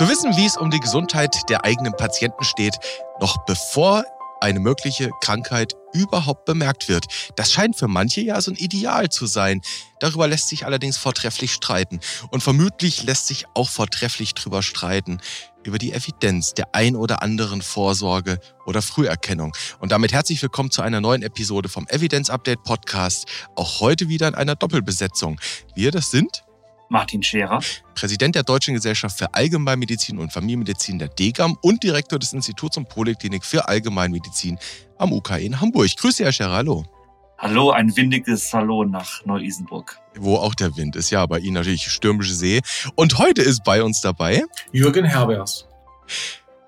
Zu wissen, wie es um die Gesundheit der eigenen Patienten steht, noch bevor eine mögliche Krankheit überhaupt bemerkt wird. Das scheint für manche ja so ein Ideal zu sein. Darüber lässt sich allerdings vortrefflich streiten. Und vermutlich lässt sich auch vortrefflich drüber streiten, über die Evidenz der ein oder anderen Vorsorge oder Früherkennung. Und damit herzlich willkommen zu einer neuen Episode vom Evidence Update Podcast. Auch heute wieder in einer Doppelbesetzung. Wir, das sind Martin Scherer, Präsident der Deutschen Gesellschaft für Allgemeinmedizin und Familienmedizin der DGAM und Direktor des Instituts und Poliklinik für Allgemeinmedizin am UKE in Hamburg. Grüße, Herr Scherer, hallo. Hallo, ein windiges Hallo nach Neu-Isenburg. Wo auch der Wind ist, ja, bei Ihnen natürlich stürmische See. Und heute ist bei uns dabei Jürgen Herbers.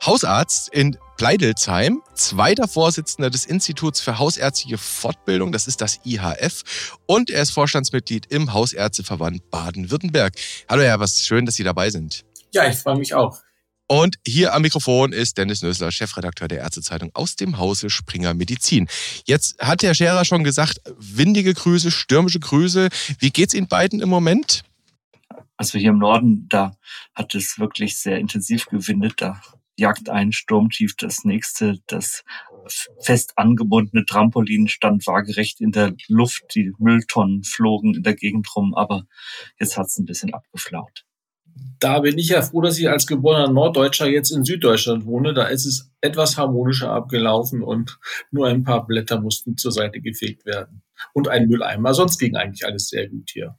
Hausarzt in Pleidelsheim, zweiter Vorsitzender des Instituts für Hausärztliche Fortbildung, das ist das IHF, und er ist Vorstandsmitglied im Hausärzteverband Baden-Württemberg. Hallo Herr, was schön, dass Sie dabei sind. Ja, ich freue mich auch. Und hier am Mikrofon ist Dennis Nösler, Chefredakteur der Ärztezeitung aus dem Hause Springer Medizin. Jetzt hat der Scherer schon gesagt, windige Grüße, stürmische Grüße. Wie geht's Ihnen beiden im Moment? Also hier im Norden, da hat es wirklich sehr intensiv gewindet. Da jagt ein Sturmtief das nächste. Das fest angebundene Trampolin stand waagerecht in der Luft. Die Mülltonnen flogen in der Gegend rum, aber jetzt hat es ein bisschen abgeflaut. Da bin ich ja froh, dass ich als geborener Norddeutscher jetzt in Süddeutschland wohne. Da ist es etwas harmonischer abgelaufen und nur ein paar Blätter mussten zur Seite gefegt werden. Und ein Mülleimer. Sonst ging eigentlich alles sehr gut hier.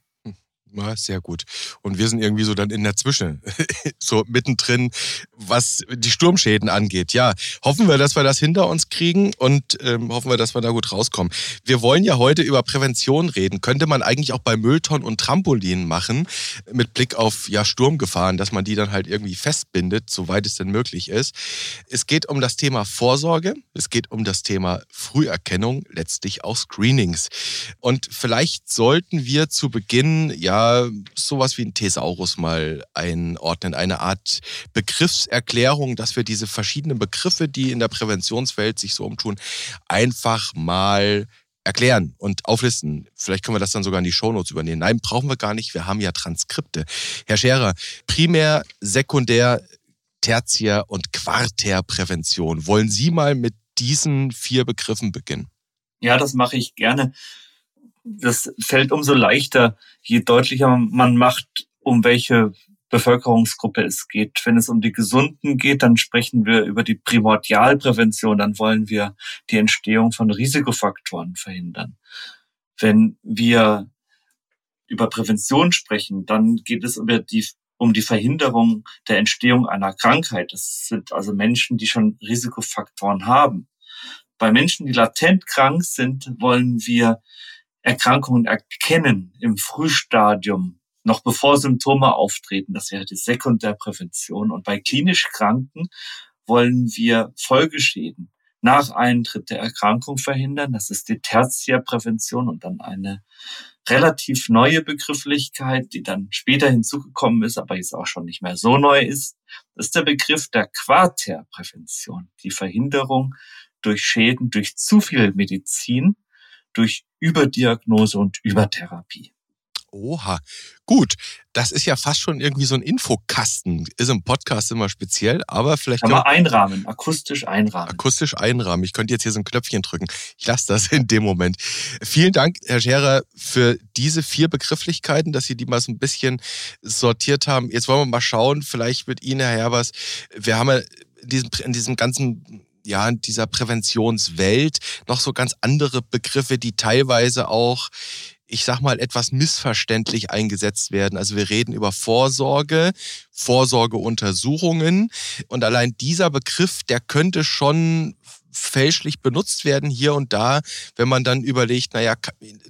Ja, sehr gut. Und wir sind irgendwie so dann in der Zwischen, so mittendrin, was die Sturmschäden angeht. Ja, hoffen wir, dass wir das hinter uns kriegen und ähm, hoffen wir, dass wir da gut rauskommen. Wir wollen ja heute über Prävention reden. Könnte man eigentlich auch bei Mülltonnen und Trampolinen machen, mit Blick auf ja, Sturmgefahren, dass man die dann halt irgendwie festbindet, soweit es denn möglich ist. Es geht um das Thema Vorsorge, es geht um das Thema Früherkennung, letztlich auch Screenings. Und vielleicht sollten wir zu Beginn ja sowas wie ein Thesaurus mal einordnen, eine Art Begriffserklärung, dass wir diese verschiedenen Begriffe, die in der Präventionswelt sich so umtun, einfach mal erklären und auflisten. Vielleicht können wir das dann sogar in die Shownotes übernehmen. Nein, brauchen wir gar nicht. Wir haben ja Transkripte. Herr Scherer, Primär, Sekundär, Tertiär und Quartärprävention. Wollen Sie mal mit diesen vier Begriffen beginnen? Ja, das mache ich gerne das fällt umso leichter, je deutlicher man macht, um welche Bevölkerungsgruppe es geht. Wenn es um die Gesunden geht, dann sprechen wir über die Primordialprävention, dann wollen wir die Entstehung von Risikofaktoren verhindern. Wenn wir über Prävention sprechen, dann geht es über die, um die Verhinderung der Entstehung einer Krankheit. Das sind also Menschen, die schon Risikofaktoren haben. Bei Menschen, die latent krank sind, wollen wir Erkrankungen erkennen im Frühstadium, noch bevor Symptome auftreten. Das wäre die Sekundärprävention. Und bei klinisch Kranken wollen wir Folgeschäden nach Eintritt der Erkrankung verhindern. Das ist die Tertiärprävention und dann eine relativ neue Begrifflichkeit, die dann später hinzugekommen ist, aber jetzt auch schon nicht mehr so neu ist. Das ist der Begriff der Quartärprävention, die Verhinderung durch Schäden durch zu viel Medizin durch Überdiagnose und Übertherapie. Oha, gut. Das ist ja fast schon irgendwie so ein Infokasten. Ist im Podcast immer speziell, aber vielleicht. Kann man einrahmen, akustisch einrahmen. Akustisch einrahmen. Ich könnte jetzt hier so ein Knöpfchen drücken. Ich lasse das in dem Moment. Vielen Dank, Herr Scherer, für diese vier Begrifflichkeiten, dass Sie die mal so ein bisschen sortiert haben. Jetzt wollen wir mal schauen, vielleicht mit Ihnen, Herr Herbers. Wir haben ja in diesem, in diesem ganzen ja, in dieser Präventionswelt noch so ganz andere Begriffe, die teilweise auch ich sag mal, etwas missverständlich eingesetzt werden. Also wir reden über Vorsorge, Vorsorgeuntersuchungen und allein dieser Begriff, der könnte schon fälschlich benutzt werden hier und da, wenn man dann überlegt, naja,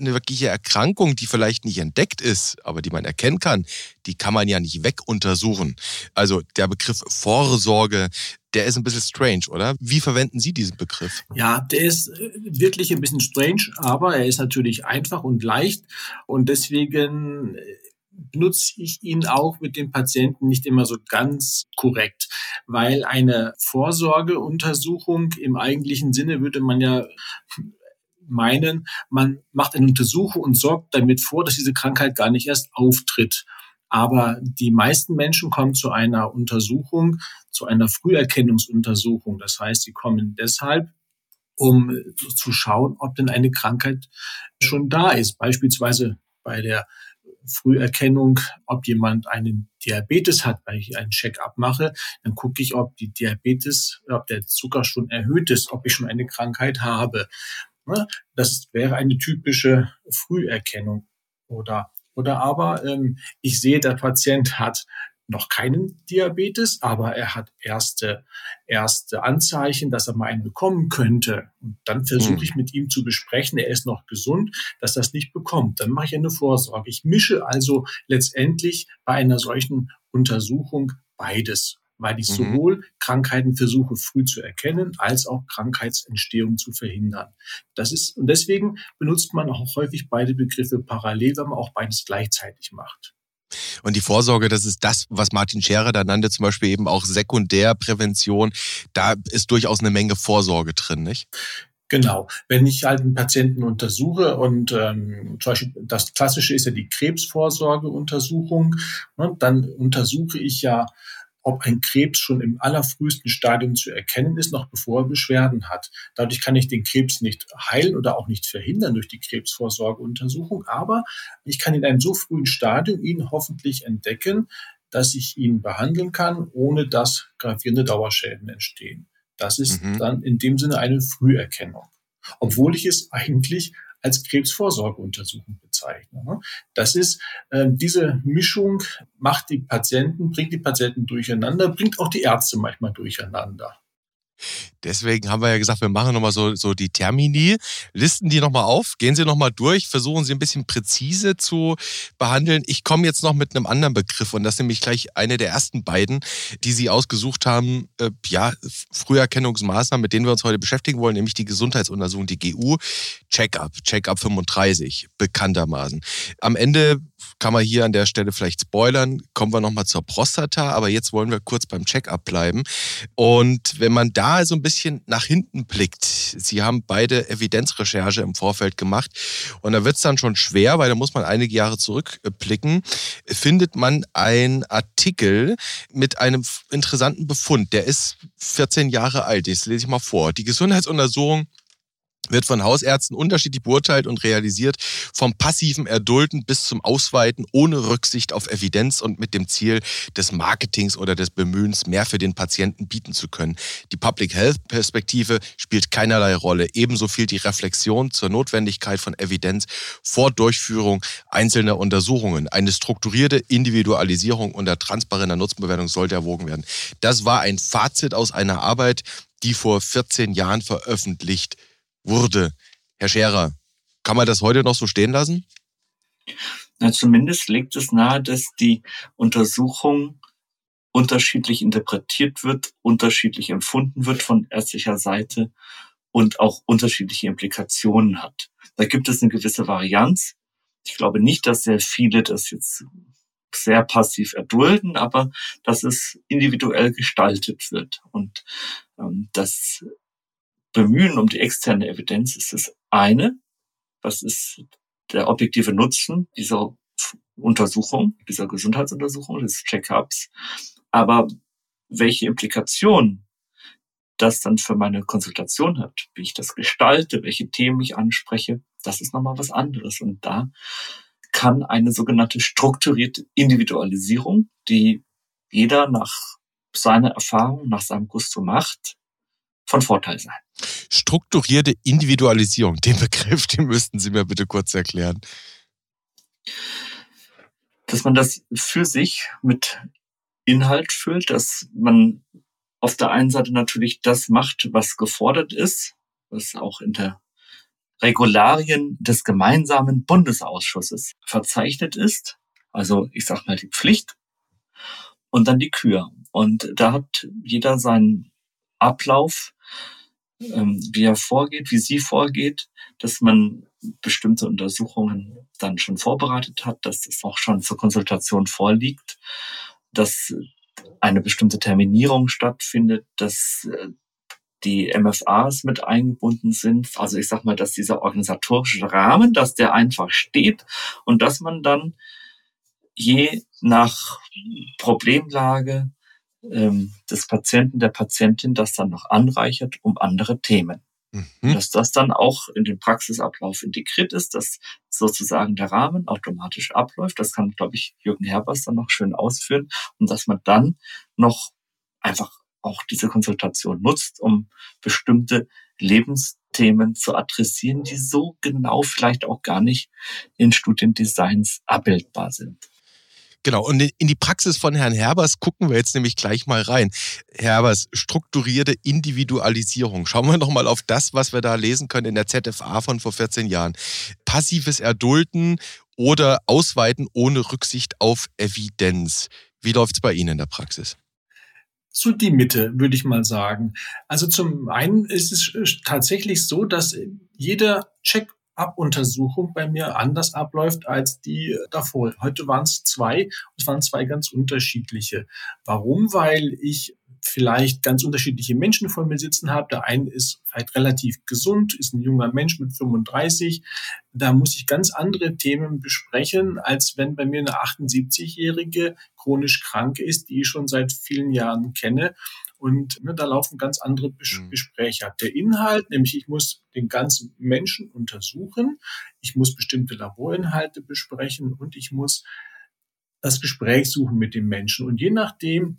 eine wirkliche Erkrankung, die vielleicht nicht entdeckt ist, aber die man erkennen kann, die kann man ja nicht weguntersuchen. Also der Begriff Vorsorge, der ist ein bisschen strange, oder? Wie verwenden Sie diesen Begriff? Ja, der ist äh, wirklich ein bisschen strange, aber er ist natürlich einfach und leicht und deswegen äh, benutze ich ihn auch mit den Patienten nicht immer so ganz korrekt, weil eine Vorsorgeuntersuchung im eigentlichen Sinne würde man ja meinen, man macht eine Untersuchung und sorgt damit vor, dass diese Krankheit gar nicht erst auftritt. Aber die meisten Menschen kommen zu einer Untersuchung, zu einer Früherkennungsuntersuchung. Das heißt, sie kommen deshalb, um zu schauen, ob denn eine Krankheit schon da ist. Beispielsweise bei der Früherkennung, ob jemand einen Diabetes hat, weil ich einen Check-up mache, dann gucke ich, ob die Diabetes, ob der Zucker schon erhöht ist, ob ich schon eine Krankheit habe. Ne? Das wäre eine typische Früherkennung. Oder, oder aber ähm, ich sehe, der Patient hat noch keinen Diabetes, aber er hat erste, erste Anzeichen, dass er mal einen bekommen könnte. Und dann versuche hm. ich mit ihm zu besprechen, er ist noch gesund, dass das nicht bekommt. Dann mache ich eine Vorsorge. Ich mische also letztendlich bei einer solchen Untersuchung beides weil ich mhm. sowohl Krankheiten versuche früh zu erkennen, als auch Krankheitsentstehung zu verhindern. Das ist, und deswegen benutzt man auch häufig beide Begriffe parallel, wenn man auch beides gleichzeitig macht. Und die Vorsorge, das ist das, was Martin Scherer da nannte, zum Beispiel eben auch Sekundärprävention. Da ist durchaus eine Menge Vorsorge drin, nicht? Genau. Wenn ich halt einen Patienten untersuche und ähm, zum Beispiel das Klassische ist ja die Krebsvorsorgeuntersuchung, ne, dann untersuche ich ja ob ein Krebs schon im allerfrühesten Stadium zu erkennen ist, noch bevor er Beschwerden hat. Dadurch kann ich den Krebs nicht heilen oder auch nicht verhindern durch die Krebsvorsorgeuntersuchung, aber ich kann in einem so frühen Stadium ihn hoffentlich entdecken, dass ich ihn behandeln kann, ohne dass gravierende Dauerschäden entstehen. Das ist mhm. dann in dem Sinne eine Früherkennung. Obwohl ich es eigentlich als Krebsvorsorgeuntersuchung bezeichne. Ne? Das ist äh, diese Mischung macht die Patienten, bringt die Patienten durcheinander, bringt auch die Ärzte manchmal durcheinander. Deswegen haben wir ja gesagt, wir machen nochmal so, so die Termini, listen die nochmal auf, gehen sie nochmal durch, versuchen sie ein bisschen präzise zu behandeln. Ich komme jetzt noch mit einem anderen Begriff und das ist nämlich gleich eine der ersten beiden, die Sie ausgesucht haben, äh, ja, Früherkennungsmaßnahmen, mit denen wir uns heute beschäftigen wollen, nämlich die Gesundheitsuntersuchung, die GU, Check-up, Check-up 35, bekanntermaßen. Am Ende kann man hier an der Stelle vielleicht spoilern, kommen wir nochmal zur Prostata, aber jetzt wollen wir kurz beim Check-up bleiben. Und wenn man da so ein bisschen nach hinten blickt, Sie haben beide Evidenzrecherche im Vorfeld gemacht. Und da wird es dann schon schwer, weil da muss man einige Jahre zurückblicken, findet man einen Artikel mit einem interessanten Befund, der ist 14 Jahre alt, das lese ich mal vor. Die Gesundheitsuntersuchung wird von Hausärzten unterschiedlich beurteilt und realisiert, vom passiven Erdulden bis zum Ausweiten ohne Rücksicht auf Evidenz und mit dem Ziel des Marketings oder des Bemühens, mehr für den Patienten bieten zu können. Die Public Health Perspektive spielt keinerlei Rolle. Ebenso fehlt die Reflexion zur Notwendigkeit von Evidenz vor Durchführung einzelner Untersuchungen. Eine strukturierte Individualisierung unter transparenter Nutzenbewertung sollte erwogen werden. Das war ein Fazit aus einer Arbeit, die vor 14 Jahren veröffentlicht wurde. Herr Scherer, kann man das heute noch so stehen lassen? Na, zumindest legt es nahe, dass die Untersuchung unterschiedlich interpretiert wird, unterschiedlich empfunden wird von ärztlicher Seite und auch unterschiedliche Implikationen hat. Da gibt es eine gewisse Varianz. Ich glaube nicht, dass sehr viele das jetzt sehr passiv erdulden, aber dass es individuell gestaltet wird und ähm, dass Bemühen um die externe Evidenz ist das eine. Was ist der objektive Nutzen dieser Untersuchung, dieser Gesundheitsuntersuchung, des Check-ups? Aber welche Implikationen das dann für meine Konsultation hat, wie ich das gestalte, welche Themen ich anspreche, das ist nochmal was anderes. Und da kann eine sogenannte strukturierte Individualisierung, die jeder nach seiner Erfahrung, nach seinem Gusto macht, von Vorteil sein. Strukturierte Individualisierung, den Begriff, den müssten Sie mir bitte kurz erklären. Dass man das für sich mit Inhalt füllt, dass man auf der einen Seite natürlich das macht, was gefordert ist, was auch in der Regularien des gemeinsamen Bundesausschusses verzeichnet ist. Also ich sag mal die Pflicht und dann die Kür. Und da hat jeder seinen Ablauf, ähm, wie er vorgeht, wie sie vorgeht, dass man bestimmte Untersuchungen dann schon vorbereitet hat, dass es auch schon zur Konsultation vorliegt, dass eine bestimmte Terminierung stattfindet, dass äh, die MFAs mit eingebunden sind. Also ich sag mal, dass dieser organisatorische Rahmen, dass der einfach steht und dass man dann je nach Problemlage ähm, des Patienten, der Patientin das dann noch anreichert um andere Themen. Mhm. Dass das dann auch in den Praxisablauf integriert ist, dass sozusagen der Rahmen automatisch abläuft. Das kann, glaube ich, Jürgen Herbers dann noch schön ausführen und dass man dann noch einfach auch diese Konsultation nutzt, um bestimmte Lebensthemen zu adressieren, die so genau vielleicht auch gar nicht in Studiendesigns abbildbar sind. Genau, und in die Praxis von Herrn Herbers gucken wir jetzt nämlich gleich mal rein. Herbers, strukturierte Individualisierung. Schauen wir doch mal auf das, was wir da lesen können in der ZFA von vor 14 Jahren. Passives Erdulden oder Ausweiten ohne Rücksicht auf Evidenz. Wie läuft es bei Ihnen in der Praxis? so die Mitte, würde ich mal sagen. Also zum einen ist es tatsächlich so, dass jeder Check Abuntersuchung bei mir anders abläuft als die davor. Heute waren es zwei, es waren zwei ganz unterschiedliche. Warum? Weil ich vielleicht ganz unterschiedliche Menschen vor mir sitzen habe. Der eine ist vielleicht relativ gesund, ist ein junger Mensch mit 35. Da muss ich ganz andere Themen besprechen, als wenn bei mir eine 78-jährige chronisch kranke ist, die ich schon seit vielen Jahren kenne. Und ne, da laufen ganz andere Bes mhm. Gespräche. Der Inhalt, nämlich ich muss den ganzen Menschen untersuchen, ich muss bestimmte Laborinhalte besprechen und ich muss das Gespräch suchen mit dem Menschen. Und je nachdem,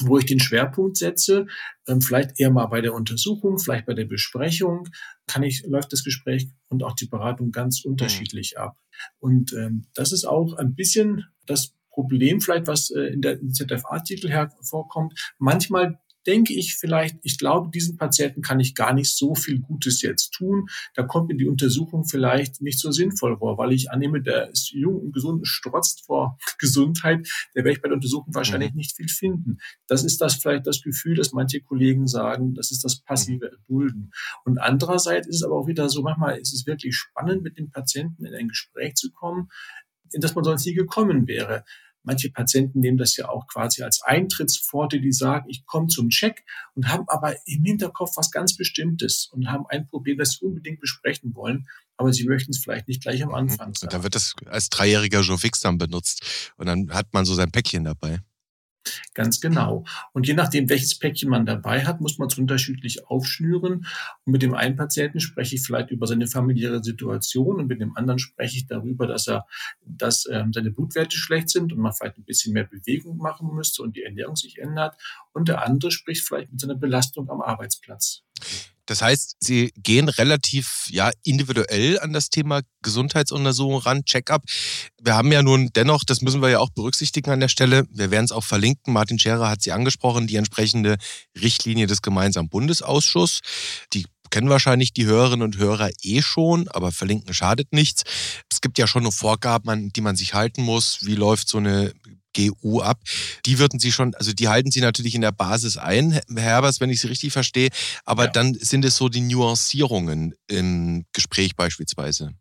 wo ich den Schwerpunkt setze, ähm, vielleicht eher mal bei der Untersuchung, vielleicht bei der Besprechung, kann ich, läuft das Gespräch und auch die Beratung ganz mhm. unterschiedlich ab. Und ähm, das ist auch ein bisschen das Problem vielleicht, was äh, in der ZF-Artikel hervorkommt. Manchmal denke ich vielleicht, ich glaube, diesen Patienten kann ich gar nicht so viel Gutes jetzt tun. Da kommt mir die Untersuchung vielleicht nicht so sinnvoll vor, weil ich annehme, der ist jung und gesund, strotzt vor Gesundheit. Der werde ich bei der Untersuchung wahrscheinlich mhm. nicht viel finden. Das ist das vielleicht das Gefühl, dass manche Kollegen sagen, das ist das passive mhm. Erdulden. Und andererseits ist es aber auch wieder so, manchmal ist es wirklich spannend, mit dem Patienten in ein Gespräch zu kommen, in das man sonst nie gekommen wäre. Manche Patienten nehmen das ja auch quasi als Eintrittspforte, die sagen, ich komme zum Check und haben aber im Hinterkopf was ganz Bestimmtes und haben ein Problem, das sie unbedingt besprechen wollen, aber sie möchten es vielleicht nicht gleich am mhm. Anfang sagen. Und dann wird das als dreijähriger Joe Fix dann benutzt und dann hat man so sein Päckchen dabei. Ganz genau. Und je nachdem, welches Päckchen man dabei hat, muss man es unterschiedlich aufschnüren. Und mit dem einen Patienten spreche ich vielleicht über seine familiäre Situation und mit dem anderen spreche ich darüber, dass er, dass ähm, seine Blutwerte schlecht sind und man vielleicht ein bisschen mehr Bewegung machen müsste und die Ernährung sich ändert. Und der andere spricht vielleicht mit seiner Belastung am Arbeitsplatz. Das heißt, Sie gehen relativ ja, individuell an das Thema Gesundheitsuntersuchung ran, Check-up. Wir haben ja nun dennoch, das müssen wir ja auch berücksichtigen an der Stelle, wir werden es auch verlinken, Martin Scherer hat sie angesprochen, die entsprechende Richtlinie des gemeinsamen Bundesausschusses. Die kennen wahrscheinlich die Hörerinnen und Hörer eh schon, aber verlinken schadet nichts. Es gibt ja schon Vorgaben, an die man sich halten muss. Wie läuft so eine GU ab. Die würden Sie schon, also die halten Sie natürlich in der Basis ein, Herbers, wenn ich Sie richtig verstehe, aber ja. dann sind es so die Nuancierungen im Gespräch beispielsweise.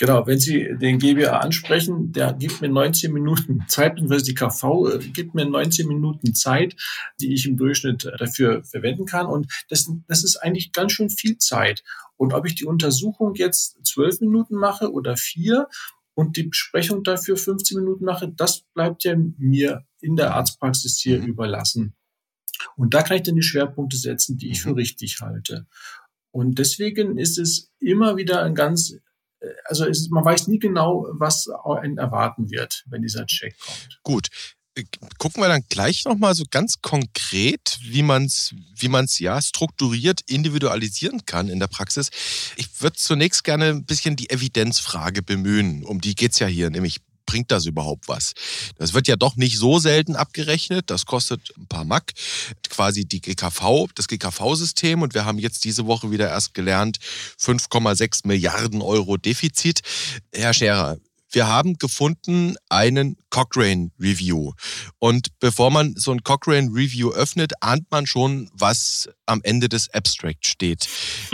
Genau, wenn Sie den GBA ansprechen, der gibt mir 19 Minuten Zeit, beziehungsweise die KV äh, gibt mir 19 Minuten Zeit, die ich im Durchschnitt äh, dafür verwenden kann. Und das, das ist eigentlich ganz schön viel Zeit. Und ob ich die Untersuchung jetzt zwölf Minuten mache oder vier und die Besprechung dafür 15 Minuten mache, das bleibt ja mir in der Arztpraxis hier mhm. überlassen. Und da kann ich dann die Schwerpunkte setzen, die ich für mhm. richtig halte. Und deswegen ist es immer wieder ein ganz, äh, also ist, man weiß nie genau, was einen erwarten wird, wenn dieser Check kommt. Gut gucken wir dann gleich nochmal so ganz konkret, wie man es wie man's, ja strukturiert individualisieren kann in der Praxis. Ich würde zunächst gerne ein bisschen die Evidenzfrage bemühen. Um die geht es ja hier, nämlich bringt das überhaupt was? Das wird ja doch nicht so selten abgerechnet. Das kostet ein paar Mack. Quasi die GKV, das GKV-System. Und wir haben jetzt diese Woche wieder erst gelernt, 5,6 Milliarden Euro Defizit. Herr Scherer, wir haben gefunden einen Cochrane Review. Und bevor man so ein Cochrane Review öffnet, ahnt man schon, was am Ende des Abstract steht.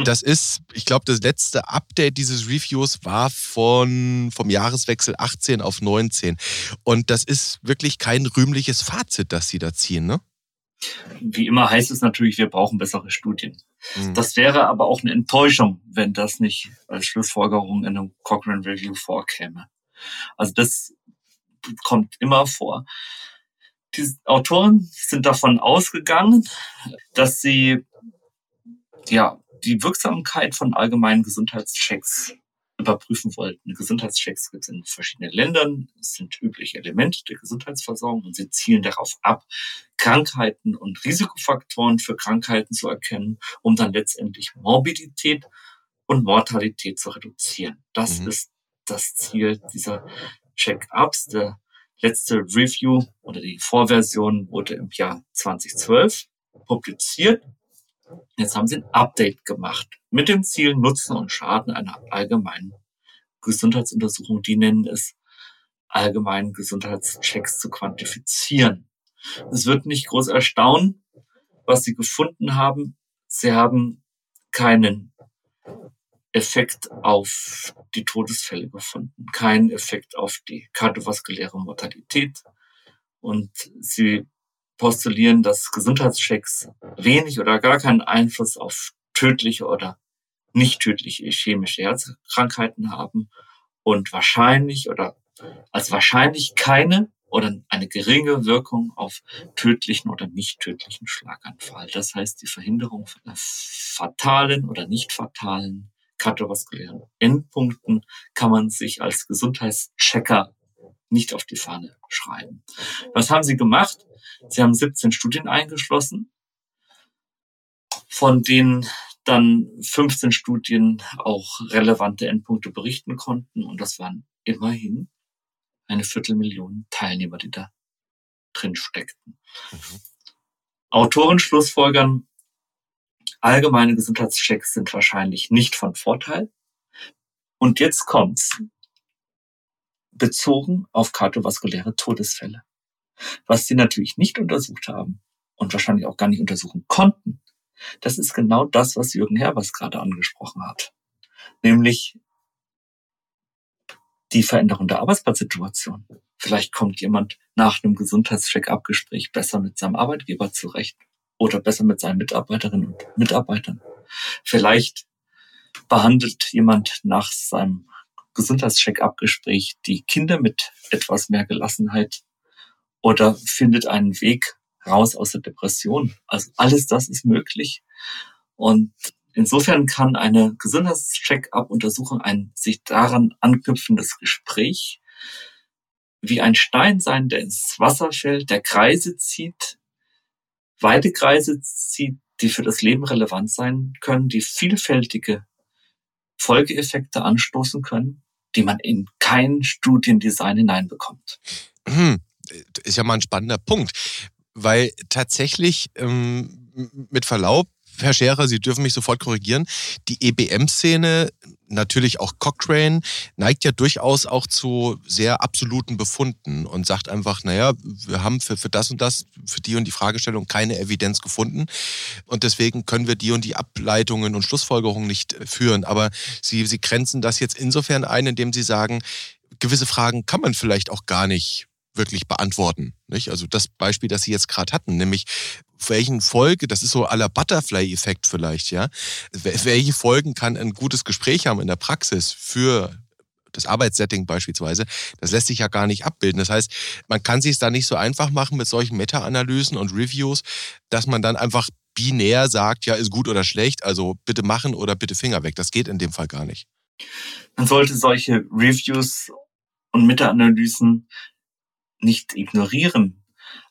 Das ist, ich glaube, das letzte Update dieses Reviews war von, vom Jahreswechsel 18 auf 19. Und das ist wirklich kein rühmliches Fazit, das Sie da ziehen, ne? Wie immer heißt es natürlich, wir brauchen bessere Studien. Mhm. Das wäre aber auch eine Enttäuschung, wenn das nicht als Schlussfolgerung in einem Cochrane Review vorkäme. Also das kommt immer vor. Die Autoren sind davon ausgegangen, dass sie ja die Wirksamkeit von allgemeinen Gesundheitschecks überprüfen wollten. Gesundheitschecks gibt es in verschiedenen Ländern, es sind übliche Elemente der Gesundheitsversorgung und sie zielen darauf ab, Krankheiten und Risikofaktoren für Krankheiten zu erkennen, um dann letztendlich Morbidität und Mortalität zu reduzieren. Das mhm. ist das Ziel dieser Check-ups. Der letzte Review oder die Vorversion wurde im Jahr 2012 publiziert. Jetzt haben sie ein Update gemacht mit dem Ziel, Nutzen und Schaden einer allgemeinen Gesundheitsuntersuchung, die nennen es allgemeinen Gesundheitschecks zu quantifizieren. Es wird nicht groß erstaunen, was sie gefunden haben. Sie haben keinen Effekt auf die Todesfälle gefunden, keinen Effekt auf die kardiovaskuläre Mortalität. Und sie postulieren, dass Gesundheitschecks wenig oder gar keinen Einfluss auf tödliche oder nicht tödliche chemische Herzkrankheiten haben und wahrscheinlich oder als wahrscheinlich keine oder eine geringe Wirkung auf tödlichen oder nicht tödlichen Schlaganfall. Das heißt, die Verhinderung von fatalen oder nicht fatalen kardiovaskulären Endpunkten kann man sich als Gesundheitschecker nicht auf die Fahne schreiben. Was haben sie gemacht? Sie haben 17 Studien eingeschlossen, von denen dann 15 Studien auch relevante Endpunkte berichten konnten. Und das waren immerhin eine Viertelmillion Teilnehmer, die da drin steckten. Mhm. Autoren schlussfolgern, allgemeine Gesundheitschecks sind wahrscheinlich nicht von Vorteil. Und jetzt kommt's. Bezogen auf kardiovaskuläre Todesfälle. Was sie natürlich nicht untersucht haben und wahrscheinlich auch gar nicht untersuchen konnten, das ist genau das, was Jürgen Herbers gerade angesprochen hat. Nämlich die Veränderung der Arbeitsplatzsituation. Vielleicht kommt jemand nach einem Gesundheitscheck-up-Gespräch besser mit seinem Arbeitgeber zurecht oder besser mit seinen Mitarbeiterinnen und Mitarbeitern. Vielleicht behandelt jemand nach seinem Gesundheitscheck-up-Gespräch die Kinder mit etwas mehr Gelassenheit oder findet einen Weg raus aus der Depression. Also alles das ist möglich. Und insofern kann eine Gesundheitscheck-up-Untersuchung ein sich daran anknüpfendes Gespräch wie ein Stein sein, der ins Wasser fällt, der Kreise zieht, weite Kreise zieht, die für das Leben relevant sein können, die vielfältige Folgeeffekte anstoßen können, die man in kein Studiendesign hineinbekommt. Hm, ist ja mal ein spannender Punkt, weil tatsächlich ähm, mit Verlaub Herr Scherer, Sie dürfen mich sofort korrigieren. Die EBM-Szene, natürlich auch Cochrane, neigt ja durchaus auch zu sehr absoluten Befunden und sagt einfach, naja, wir haben für, für das und das, für die und die Fragestellung keine Evidenz gefunden und deswegen können wir die und die Ableitungen und Schlussfolgerungen nicht führen. Aber Sie, Sie grenzen das jetzt insofern ein, indem Sie sagen, gewisse Fragen kann man vielleicht auch gar nicht wirklich beantworten. Nicht? Also das Beispiel, das Sie jetzt gerade hatten, nämlich welchen Folge, das ist so aller Butterfly-Effekt vielleicht, ja, welche Folgen kann ein gutes Gespräch haben in der Praxis für das Arbeitssetting beispielsweise, das lässt sich ja gar nicht abbilden. Das heißt, man kann sich es da nicht so einfach machen mit solchen Meta-Analysen und Reviews, dass man dann einfach binär sagt, ja, ist gut oder schlecht, also bitte machen oder bitte Finger weg. Das geht in dem Fall gar nicht. Man sollte solche Reviews und Meta-Analysen nicht ignorieren.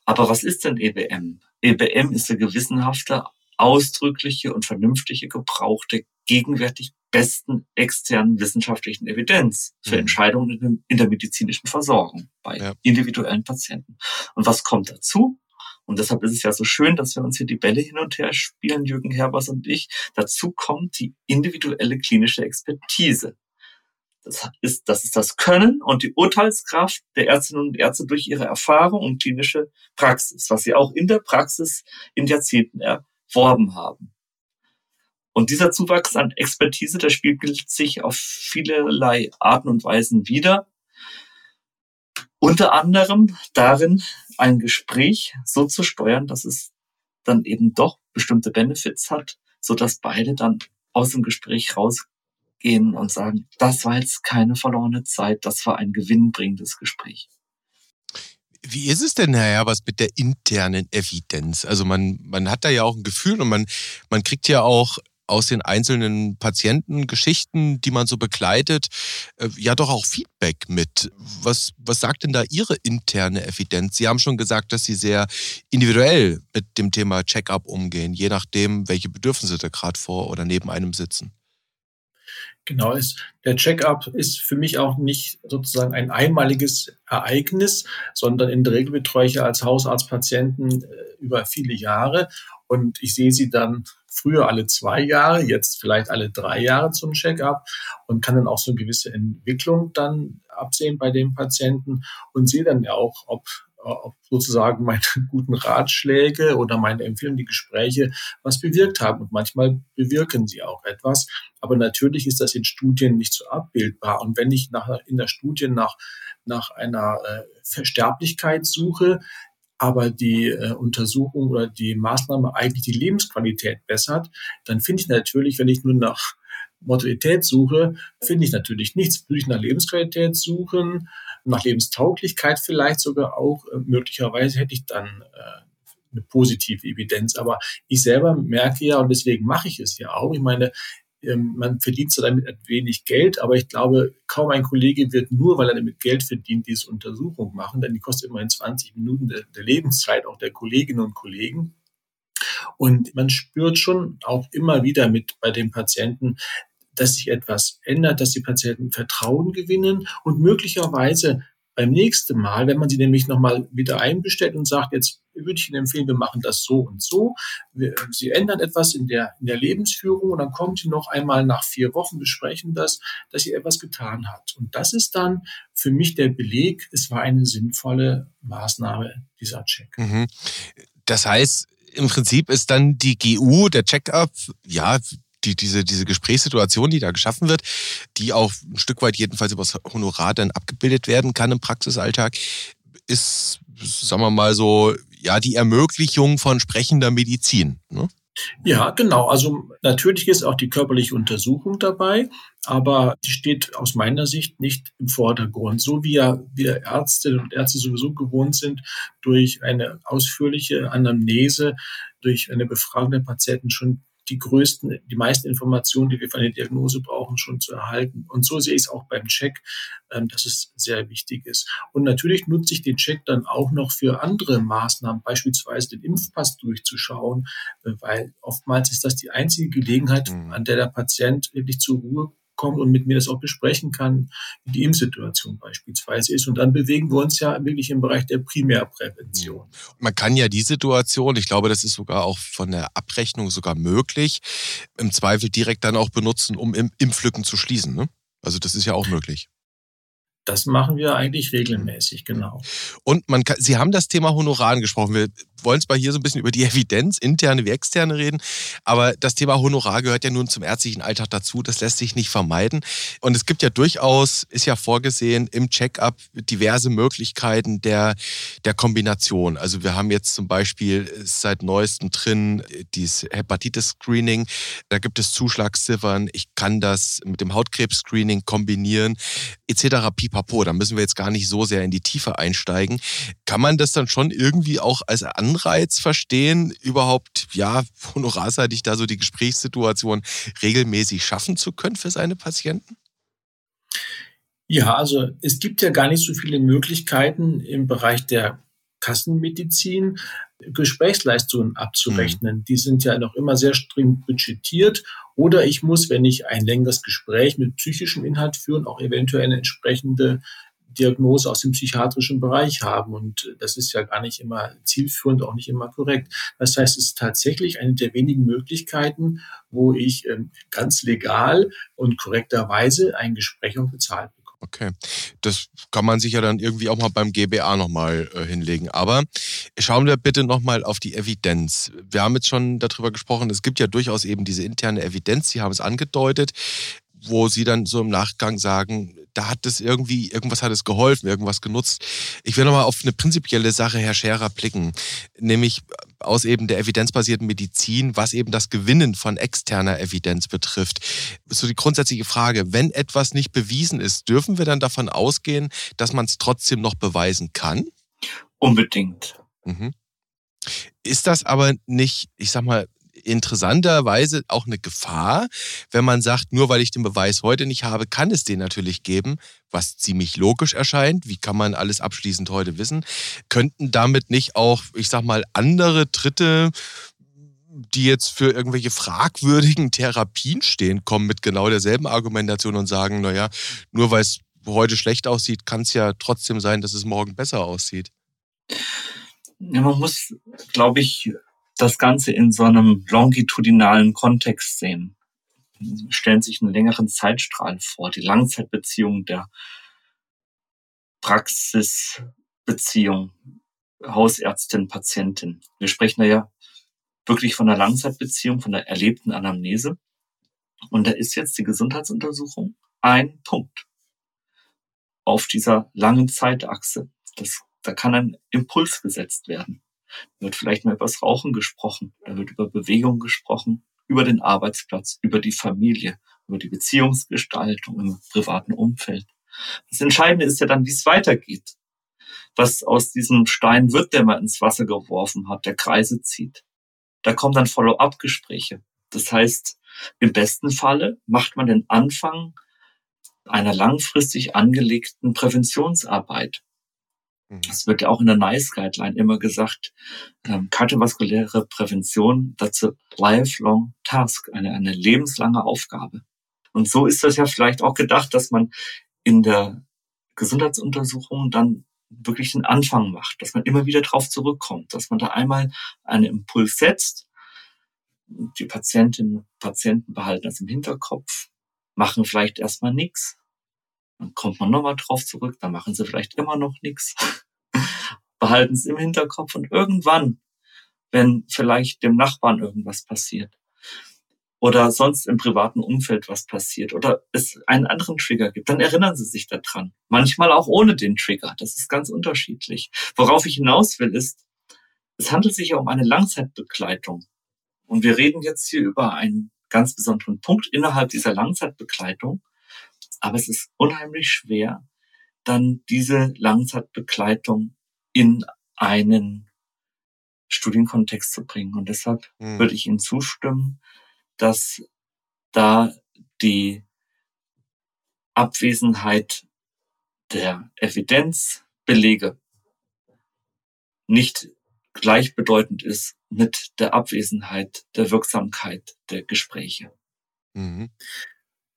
Aber was ist denn EBM? EBM ist der gewissenhafte, ausdrückliche und vernünftige Gebrauch der gegenwärtig besten externen wissenschaftlichen Evidenz für mhm. Entscheidungen in der medizinischen Versorgung bei ja. individuellen Patienten. Und was kommt dazu? Und deshalb ist es ja so schön, dass wir uns hier die Bälle hin und her spielen, Jürgen Herbers und ich. Dazu kommt die individuelle klinische Expertise. Das ist, das ist das Können und die Urteilskraft der Ärztinnen und Ärzte durch ihre Erfahrung und klinische Praxis, was sie auch in der Praxis in Jahrzehnten erworben haben. Und dieser Zuwachs an Expertise, der spiegelt sich auf vielerlei Arten und Weisen wieder. Unter anderem darin, ein Gespräch so zu steuern, dass es dann eben doch bestimmte Benefits hat, so dass beide dann aus dem Gespräch raus gehen und sagen, das war jetzt keine verlorene Zeit, das war ein gewinnbringendes Gespräch. Wie ist es denn, Herr Herbers, mit der internen Evidenz? Also man, man hat da ja auch ein Gefühl und man, man kriegt ja auch aus den einzelnen Patientengeschichten, die man so begleitet, äh, ja doch auch Feedback mit. Was, was sagt denn da Ihre interne Evidenz? Sie haben schon gesagt, dass Sie sehr individuell mit dem Thema Check-up umgehen, je nachdem, welche Bedürfnisse da gerade vor oder neben einem sitzen. Genau, ist, der Check-up ist für mich auch nicht sozusagen ein einmaliges Ereignis, sondern in der Regel betreue ich als Hausarzt Patienten äh, über viele Jahre. Und ich sehe sie dann früher alle zwei Jahre, jetzt vielleicht alle drei Jahre zum Check-up und kann dann auch so eine gewisse Entwicklung dann absehen bei dem Patienten und sehe dann ja auch, ob sozusagen meine guten Ratschläge oder meine Empfehlungen, die Gespräche was bewirkt haben. Und manchmal bewirken sie auch etwas. Aber natürlich ist das in Studien nicht so abbildbar. Und wenn ich nach, in der Studie nach, nach einer äh, Versterblichkeit suche, aber die äh, Untersuchung oder die Maßnahme eigentlich die Lebensqualität bessert, dann finde ich natürlich, wenn ich nur nach Mortalität suche, finde ich natürlich nichts. Würde ich nach Lebensqualität suchen, nach Lebenstauglichkeit vielleicht sogar auch, äh, möglicherweise hätte ich dann äh, eine positive Evidenz. Aber ich selber merke ja, und deswegen mache ich es ja auch, ich meine, ähm, man verdient zwar damit wenig Geld, aber ich glaube, kaum ein Kollege wird nur, weil er damit Geld verdient, diese Untersuchung machen, denn die kostet immerhin 20 Minuten der, der Lebenszeit auch der Kolleginnen und Kollegen. Und man spürt schon auch immer wieder mit bei den Patienten, dass sich etwas ändert, dass die Patienten Vertrauen gewinnen und möglicherweise beim nächsten Mal, wenn man sie nämlich nochmal wieder einbestellt und sagt, jetzt würde ich Ihnen empfehlen, wir machen das so und so. Wir, sie ändern etwas in der, in der Lebensführung und dann kommen Sie noch einmal nach vier Wochen, besprechen das, dass sie etwas getan hat. Und das ist dann für mich der Beleg, es war eine sinnvolle Maßnahme, dieser Check. Mhm. Das heißt, im Prinzip ist dann die GU, der Check-up, ja, die, diese, diese Gesprächssituation, die da geschaffen wird, die auch ein Stück weit jedenfalls über das Honorar dann abgebildet werden kann im Praxisalltag, ist, sagen wir mal so, ja, die Ermöglichung von sprechender Medizin. Ne? Ja, genau. Also natürlich ist auch die körperliche Untersuchung dabei, aber die steht aus meiner Sicht nicht im Vordergrund. So wie ja wir Ärztinnen und Ärzte sowieso gewohnt sind, durch eine ausführliche Anamnese, durch eine Befragung der Patienten schon die größten, die meisten Informationen, die wir für eine Diagnose brauchen, schon zu erhalten. Und so sehe ich es auch beim Check, ähm, dass es sehr wichtig ist. Und natürlich nutze ich den Check dann auch noch für andere Maßnahmen, beispielsweise den Impfpass durchzuschauen, äh, weil oftmals ist das die einzige Gelegenheit, mhm. an der der Patient wirklich zur Ruhe kommt und mit mir das auch besprechen kann, wie die Impfsituation beispielsweise ist. Und dann bewegen wir uns ja wirklich im Bereich der Primärprävention. Man kann ja die Situation, ich glaube, das ist sogar auch von der Abrechnung sogar möglich, im Zweifel direkt dann auch benutzen, um Impflücken zu schließen. Ne? Also das ist ja auch möglich. Das machen wir eigentlich regelmäßig, genau. Und man kann, Sie haben das Thema Honorar angesprochen. Wir wollen zwar hier so ein bisschen über die Evidenz, interne wie externe reden, aber das Thema Honorar gehört ja nun zum ärztlichen Alltag dazu. Das lässt sich nicht vermeiden. Und es gibt ja durchaus, ist ja vorgesehen im Check-up diverse Möglichkeiten der, der Kombination. Also wir haben jetzt zum Beispiel seit neuestem drin dieses Hepatitis-Screening. Da gibt es Zuschlagsziffern. Ich kann das mit dem Hautkrebs-Screening kombinieren, etc. Pipapo. Da müssen wir jetzt gar nicht so sehr in die Tiefe einsteigen. Kann man das dann schon irgendwie auch als Anreiz verstehen, überhaupt, ja, honorarseitig da so die Gesprächssituation regelmäßig schaffen zu können für seine Patienten? Ja, also es gibt ja gar nicht so viele Möglichkeiten im Bereich der Kassenmedizin Gesprächsleistungen abzurechnen. Mhm. Die sind ja noch immer sehr streng budgetiert. Oder ich muss, wenn ich ein längeres Gespräch mit psychischem Inhalt führen, auch eventuell eine entsprechende Diagnose aus dem psychiatrischen Bereich haben. Und das ist ja gar nicht immer zielführend, auch nicht immer korrekt. Das heißt, es ist tatsächlich eine der wenigen Möglichkeiten, wo ich ähm, ganz legal und korrekterweise ein Gespräch auch bezahlt. Okay, das kann man sich ja dann irgendwie auch mal beim GBA nochmal äh, hinlegen. Aber schauen wir bitte nochmal auf die Evidenz. Wir haben jetzt schon darüber gesprochen, es gibt ja durchaus eben diese interne Evidenz, Sie haben es angedeutet wo sie dann so im Nachgang sagen, da hat es irgendwie, irgendwas hat es geholfen, irgendwas genutzt. Ich will nochmal auf eine prinzipielle Sache, Herr Scherer, blicken, nämlich aus eben der evidenzbasierten Medizin, was eben das Gewinnen von externer Evidenz betrifft. So die grundsätzliche Frage, wenn etwas nicht bewiesen ist, dürfen wir dann davon ausgehen, dass man es trotzdem noch beweisen kann? unbedingt. Mhm. Ist das aber nicht, ich sag mal, interessanterweise auch eine Gefahr, wenn man sagt, nur weil ich den Beweis heute nicht habe, kann es den natürlich geben, was ziemlich logisch erscheint. Wie kann man alles abschließend heute wissen? Könnten damit nicht auch, ich sag mal, andere Dritte die jetzt für irgendwelche fragwürdigen Therapien stehen, kommen mit genau derselben Argumentation und sagen, naja, nur weil es heute schlecht aussieht, kann es ja trotzdem sein, dass es morgen besser aussieht. Man muss, glaube ich, das Ganze in so einem longitudinalen Kontext sehen. Stellen sich einen längeren Zeitstrahl vor, die Langzeitbeziehung der Praxisbeziehung Hausärztin, Patientin. Wir sprechen da ja wirklich von der Langzeitbeziehung, von der erlebten Anamnese. Und da ist jetzt die Gesundheitsuntersuchung ein Punkt auf dieser langen Zeitachse. Das, da kann ein Impuls gesetzt werden. Da wird vielleicht mal über das Rauchen gesprochen, da wird über Bewegung gesprochen, über den Arbeitsplatz, über die Familie, über die Beziehungsgestaltung im privaten Umfeld. Das Entscheidende ist ja dann, wie es weitergeht. Was aus diesem Stein wird, der man ins Wasser geworfen hat, der Kreise zieht. Da kommen dann Follow-up-Gespräche. Das heißt, im besten Falle macht man den Anfang einer langfristig angelegten Präventionsarbeit. Mhm. Es wird ja auch in der NICE Guideline immer gesagt, ähm, kardiovaskuläre Prävention, dazu lifelong task, eine, eine lebenslange Aufgabe. Und so ist das ja vielleicht auch gedacht, dass man in der Gesundheitsuntersuchung dann wirklich den Anfang macht, dass man immer wieder drauf zurückkommt, dass man da einmal einen Impuls setzt. Die Patientinnen und Patienten behalten das im Hinterkopf, machen vielleicht erstmal nichts, dann kommt man nochmal drauf zurück, dann machen sie vielleicht immer noch nichts, behalten es im Hinterkopf und irgendwann, wenn vielleicht dem Nachbarn irgendwas passiert oder sonst im privaten Umfeld was passiert oder es einen anderen Trigger gibt, dann erinnern sie sich daran. Manchmal auch ohne den Trigger. Das ist ganz unterschiedlich. Worauf ich hinaus will, ist, es handelt sich ja um eine Langzeitbegleitung. Und wir reden jetzt hier über einen ganz besonderen Punkt innerhalb dieser Langzeitbegleitung. Aber es ist unheimlich schwer, dann diese Langzeitbegleitung in einen Studienkontext zu bringen. Und deshalb hm. würde ich Ihnen zustimmen, dass da die Abwesenheit der Evidenzbelege nicht gleichbedeutend ist mit der Abwesenheit der Wirksamkeit der Gespräche. Mhm.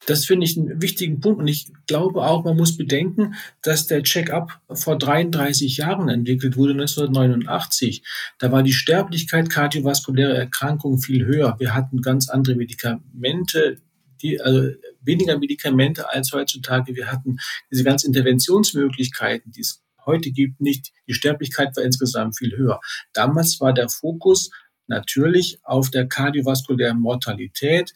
Das finde ich einen wichtigen Punkt. Und ich glaube auch, man muss bedenken, dass der Check-up vor 33 Jahren entwickelt wurde, 1989. Da war die Sterblichkeit kardiovaskulärer Erkrankungen viel höher. Wir hatten ganz andere Medikamente, die, also weniger Medikamente als heutzutage. Wir hatten diese ganzen Interventionsmöglichkeiten, die es heute gibt, nicht. Die Sterblichkeit war insgesamt viel höher. Damals war der Fokus natürlich auf der kardiovaskulären Mortalität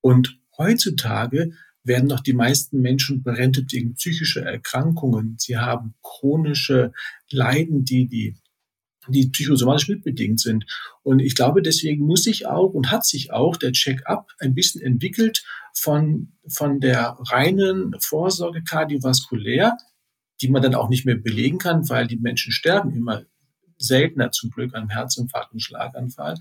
und Heutzutage werden doch die meisten Menschen berentet wegen psychischer Erkrankungen. Sie haben chronische Leiden, die die die psychosomatisch mitbedingt sind. Und ich glaube, deswegen muss sich auch und hat sich auch der Check-up ein bisschen entwickelt von, von der reinen Vorsorge kardiovaskulär, die man dann auch nicht mehr belegen kann, weil die Menschen sterben immer seltener zum Glück an Herzinfarkt und Schlaganfall,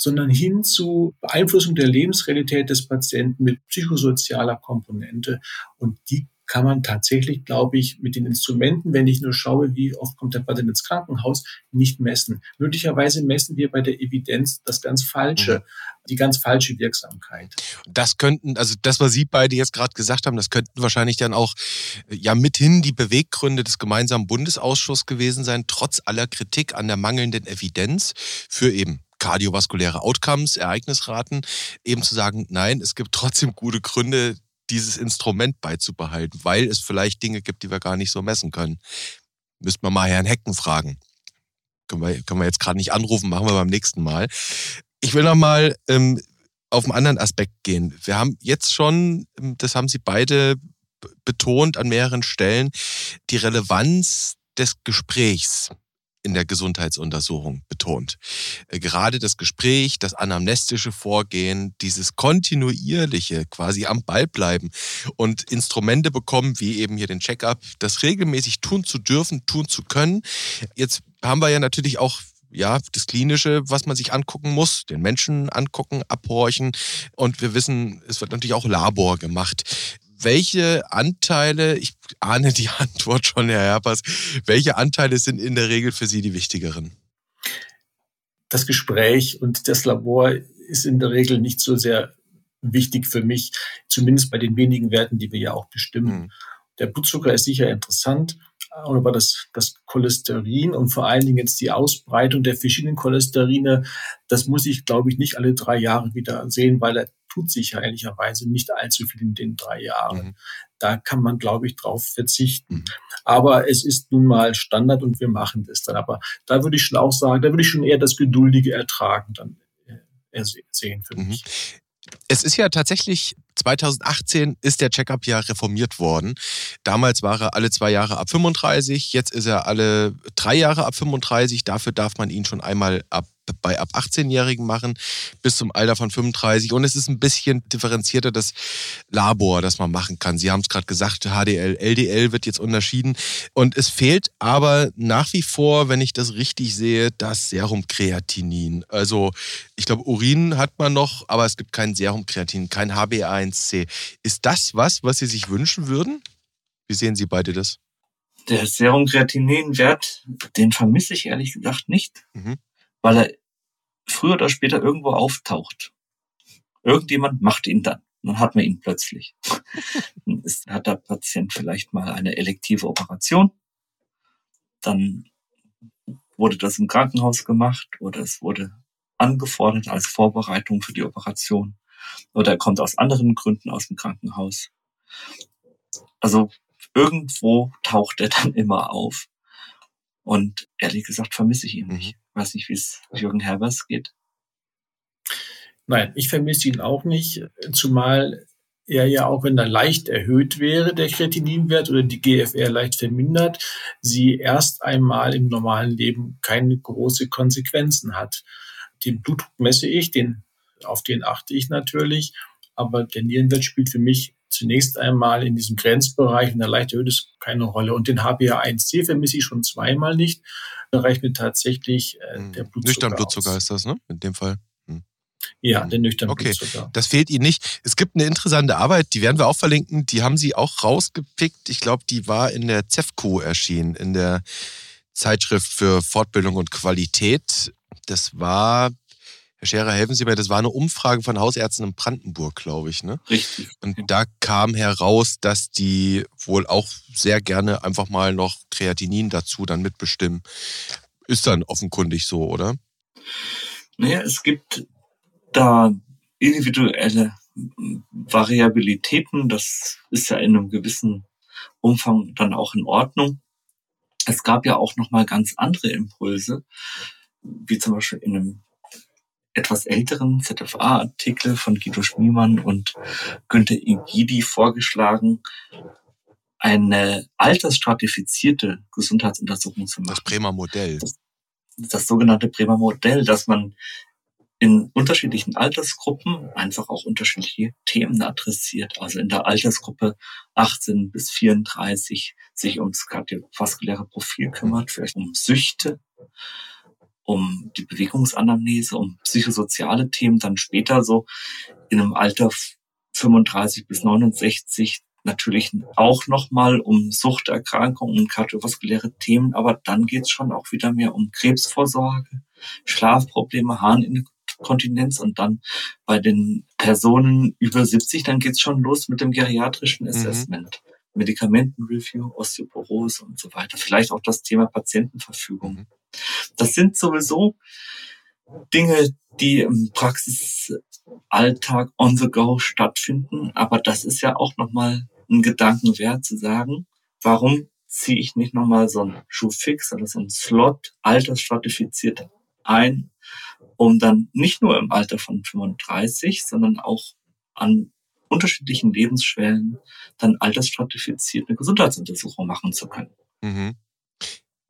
sondern hin zu Beeinflussung der Lebensrealität des Patienten mit psychosozialer Komponente. Und die kann man tatsächlich, glaube ich, mit den Instrumenten, wenn ich nur schaue, wie oft kommt der Patient ins Krankenhaus, nicht messen. Möglicherweise messen wir bei der Evidenz das ganz Falsche, mhm. die ganz falsche Wirksamkeit. Das könnten, also das, was Sie beide jetzt gerade gesagt haben, das könnten wahrscheinlich dann auch ja mithin die Beweggründe des gemeinsamen Bundesausschusses gewesen sein, trotz aller Kritik an der mangelnden Evidenz für eben kardiovaskuläre Outcomes, Ereignisraten, eben zu sagen, nein, es gibt trotzdem gute Gründe, dieses Instrument beizubehalten, weil es vielleicht Dinge gibt, die wir gar nicht so messen können. Müssten wir mal Herrn Hecken fragen. Können wir, können wir jetzt gerade nicht anrufen, machen wir beim nächsten Mal. Ich will noch mal ähm, auf einen anderen Aspekt gehen. Wir haben jetzt schon, ähm, das haben Sie beide betont an mehreren Stellen, die Relevanz des Gesprächs in der Gesundheitsuntersuchung betont. Äh, gerade das Gespräch, das anamnestische Vorgehen, dieses kontinuierliche quasi am Ball bleiben und Instrumente bekommen, wie eben hier den Checkup, das regelmäßig tun zu dürfen, tun zu können. Jetzt haben wir ja natürlich auch ja, das Klinische, was man sich angucken muss, den Menschen angucken, abhorchen. Und wir wissen, es wird natürlich auch Labor gemacht. Welche Anteile, ich ahne die Antwort schon, Herr Herpers, welche Anteile sind in der Regel für Sie die wichtigeren? Das Gespräch und das Labor ist in der Regel nicht so sehr wichtig für mich, zumindest bei den wenigen Werten, die wir ja auch bestimmen. Mhm. Der Blutzucker ist sicher interessant, aber das, das Cholesterin und vor allen Dingen jetzt die Ausbreitung der verschiedenen Cholesterine, das muss ich, glaube ich, nicht alle drei Jahre wieder sehen, weil er tut sich ja ehrlicherweise nicht allzu viel in den drei Jahren. Mhm. Da kann man, glaube ich, drauf verzichten. Mhm. Aber es ist nun mal Standard und wir machen das dann. Aber da würde ich schon auch sagen, da würde ich schon eher das geduldige Ertragen dann äh, sehen für mhm. mich. Es ist ja tatsächlich 2018 ist der Checkup ja reformiert worden. Damals war er alle zwei Jahre ab 35, jetzt ist er alle drei Jahre ab 35. Dafür darf man ihn schon einmal ab bei ab 18-Jährigen machen bis zum Alter von 35. Und es ist ein bisschen differenzierter das Labor, das man machen kann. Sie haben es gerade gesagt, HDL, LDL wird jetzt unterschieden. Und es fehlt aber nach wie vor, wenn ich das richtig sehe, das Serumkreatinin. Also ich glaube, Urin hat man noch, aber es gibt kein Serumkreatinin, kein HbA1c. Ist das was, was Sie sich wünschen würden? Wie sehen Sie beide das? Der Serumkreatininwert, den vermisse ich ehrlich gesagt nicht, mhm. weil er früher oder später irgendwo auftaucht. Irgendjemand macht ihn dann. Dann hat man ihn plötzlich. Dann ist, hat der Patient vielleicht mal eine elektive Operation. Dann wurde das im Krankenhaus gemacht oder es wurde angefordert als Vorbereitung für die Operation. Oder er kommt aus anderen Gründen aus dem Krankenhaus. Also irgendwo taucht er dann immer auf. Und ehrlich gesagt vermisse ich ihn mhm. nicht weiß nicht, wie es Jürgen Herbers geht. Nein, ich vermisse ihn auch nicht, zumal er ja auch, wenn er leicht erhöht wäre, der Kretininwert oder die GFR leicht vermindert, sie erst einmal im normalen Leben keine große Konsequenzen hat. Den Blutdruck messe ich, den, auf den achte ich natürlich, aber der Nierenwert spielt für mich zunächst einmal in diesem Grenzbereich, in der leicht erhöht ist, keine Rolle. Und den HbA1c vermisse ich schon zweimal nicht. Da reicht mir tatsächlich äh, hm. der Blutzucker. Nüchtern Blutzucker aus. ist das, ne? In dem Fall. Hm. Ja, hm. der nüchtern okay. Blutzucker. Das fehlt Ihnen nicht. Es gibt eine interessante Arbeit, die werden wir auch verlinken. Die haben Sie auch rausgepickt. Ich glaube, die war in der CEFCO erschienen, in der Zeitschrift für Fortbildung und Qualität. Das war Herr Scherer, helfen Sie mir, das war eine Umfrage von Hausärzten in Brandenburg, glaube ich, ne? Richtig. Und da kam heraus, dass die wohl auch sehr gerne einfach mal noch Kreatinin dazu dann mitbestimmen. Ist dann offenkundig so, oder? Naja, es gibt da individuelle Variabilitäten. Das ist ja in einem gewissen Umfang dann auch in Ordnung. Es gab ja auch noch mal ganz andere Impulse, wie zum Beispiel in einem etwas älteren ZFA-Artikel von Guido Schmiemann und Günther Igidi vorgeschlagen, eine altersstratifizierte Gesundheitsuntersuchung zu machen. Das Bremer Modell. Das, das sogenannte Bremer Modell, dass man in unterschiedlichen Altersgruppen einfach auch unterschiedliche Themen adressiert. Also in der Altersgruppe 18 bis 34 sich ums kardiovaskuläre Profil kümmert, vielleicht um Süchte, um die Bewegungsanamnese, um psychosoziale Themen, dann später so in einem Alter 35 bis 69 natürlich auch nochmal um Suchterkrankungen und kardiovaskuläre Themen, aber dann geht's schon auch wieder mehr um Krebsvorsorge, Schlafprobleme, Harninkontinenz und dann bei den Personen über 70, dann geht's schon los mit dem geriatrischen mhm. Assessment. Medikamentenreview, Osteoporose und so weiter. Vielleicht auch das Thema Patientenverfügung. Mhm. Das sind sowieso Dinge, die im Praxisalltag on the go stattfinden. Aber das ist ja auch nochmal ein Gedanken wert zu sagen, warum ziehe ich nicht nochmal so ein Schuhfix oder so ein Slot altersstratifiziert ein, um dann nicht nur im Alter von 35, sondern auch an unterschiedlichen Lebensschwellen dann altersstratifiziert eine Gesundheitsuntersuchung machen zu können. Mhm.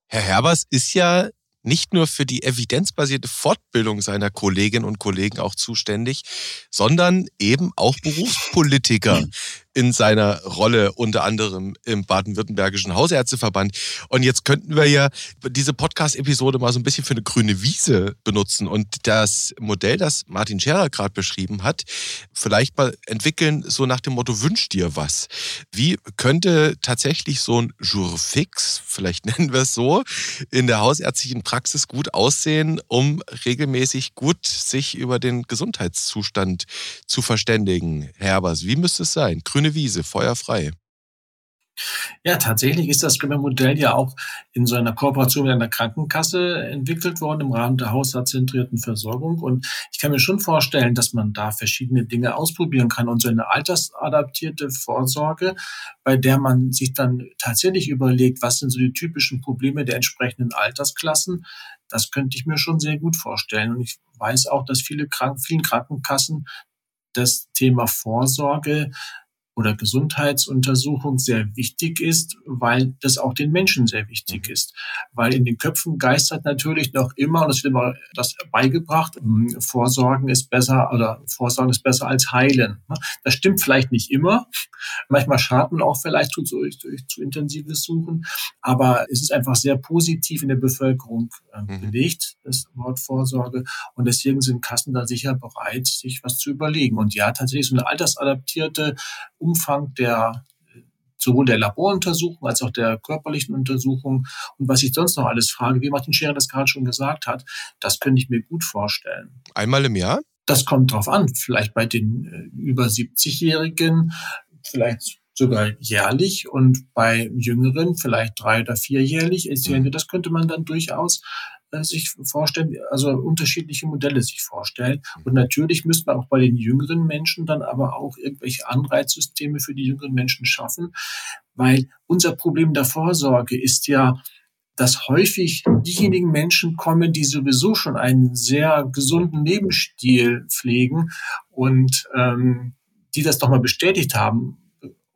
Herr Herbers ist ja nicht nur für die evidenzbasierte Fortbildung seiner Kolleginnen und Kollegen auch zuständig, sondern eben auch Berufspolitiker in seiner Rolle unter anderem im baden-württembergischen Hausärzteverband. Und jetzt könnten wir ja diese Podcast-Episode mal so ein bisschen für eine grüne Wiese benutzen und das Modell, das Martin Scherer gerade beschrieben hat, vielleicht mal entwickeln, so nach dem Motto, wünsch dir was. Wie könnte tatsächlich so ein Jour fix, vielleicht nennen wir es so, in der hausärztlichen Praxis gut aussehen, um regelmäßig gut sich über den Gesundheitszustand zu verständigen? Herbers, wie müsste es sein? Grüne grüne Wiese, feuerfrei. Ja, tatsächlich ist das Modell ja auch in so einer Kooperation mit einer Krankenkasse entwickelt worden im Rahmen der haushaltszentrierten Versorgung. Und ich kann mir schon vorstellen, dass man da verschiedene Dinge ausprobieren kann. Und so eine altersadaptierte Vorsorge, bei der man sich dann tatsächlich überlegt, was sind so die typischen Probleme der entsprechenden Altersklassen, das könnte ich mir schon sehr gut vorstellen. Und ich weiß auch, dass viele Krank vielen Krankenkassen das Thema Vorsorge oder Gesundheitsuntersuchung sehr wichtig ist, weil das auch den Menschen sehr wichtig mhm. ist. Weil in den Köpfen geistert natürlich noch immer, und das wird immer das beigebracht, Vorsorgen ist besser oder Vorsorgen ist besser als heilen. Ne? Das stimmt vielleicht nicht immer. Manchmal schadet man auch vielleicht durch, durch, durch zu intensives Suchen. Aber es ist einfach sehr positiv in der Bevölkerung äh, belegt, das Wort Vorsorge. Und deswegen sind Kassen da sicher bereit, sich was zu überlegen. Und ja, tatsächlich so eine altersadaptierte Umfang der sowohl der Laboruntersuchung als auch der körperlichen Untersuchung und was ich sonst noch alles frage, wie Martin Scherer das gerade schon gesagt hat, das könnte ich mir gut vorstellen. Einmal im Jahr? Das kommt drauf an. Vielleicht bei den äh, über 70-Jährigen, vielleicht sogar jährlich und bei Jüngeren vielleicht drei oder vierjährlich. Ich denke, das könnte man dann durchaus sich vorstellen, also unterschiedliche Modelle sich vorstellen. Und natürlich müsste man auch bei den jüngeren Menschen dann aber auch irgendwelche Anreizsysteme für die jüngeren Menschen schaffen, weil unser Problem der Vorsorge ist ja, dass häufig diejenigen Menschen kommen, die sowieso schon einen sehr gesunden Lebensstil pflegen und ähm, die das doch mal bestätigt haben,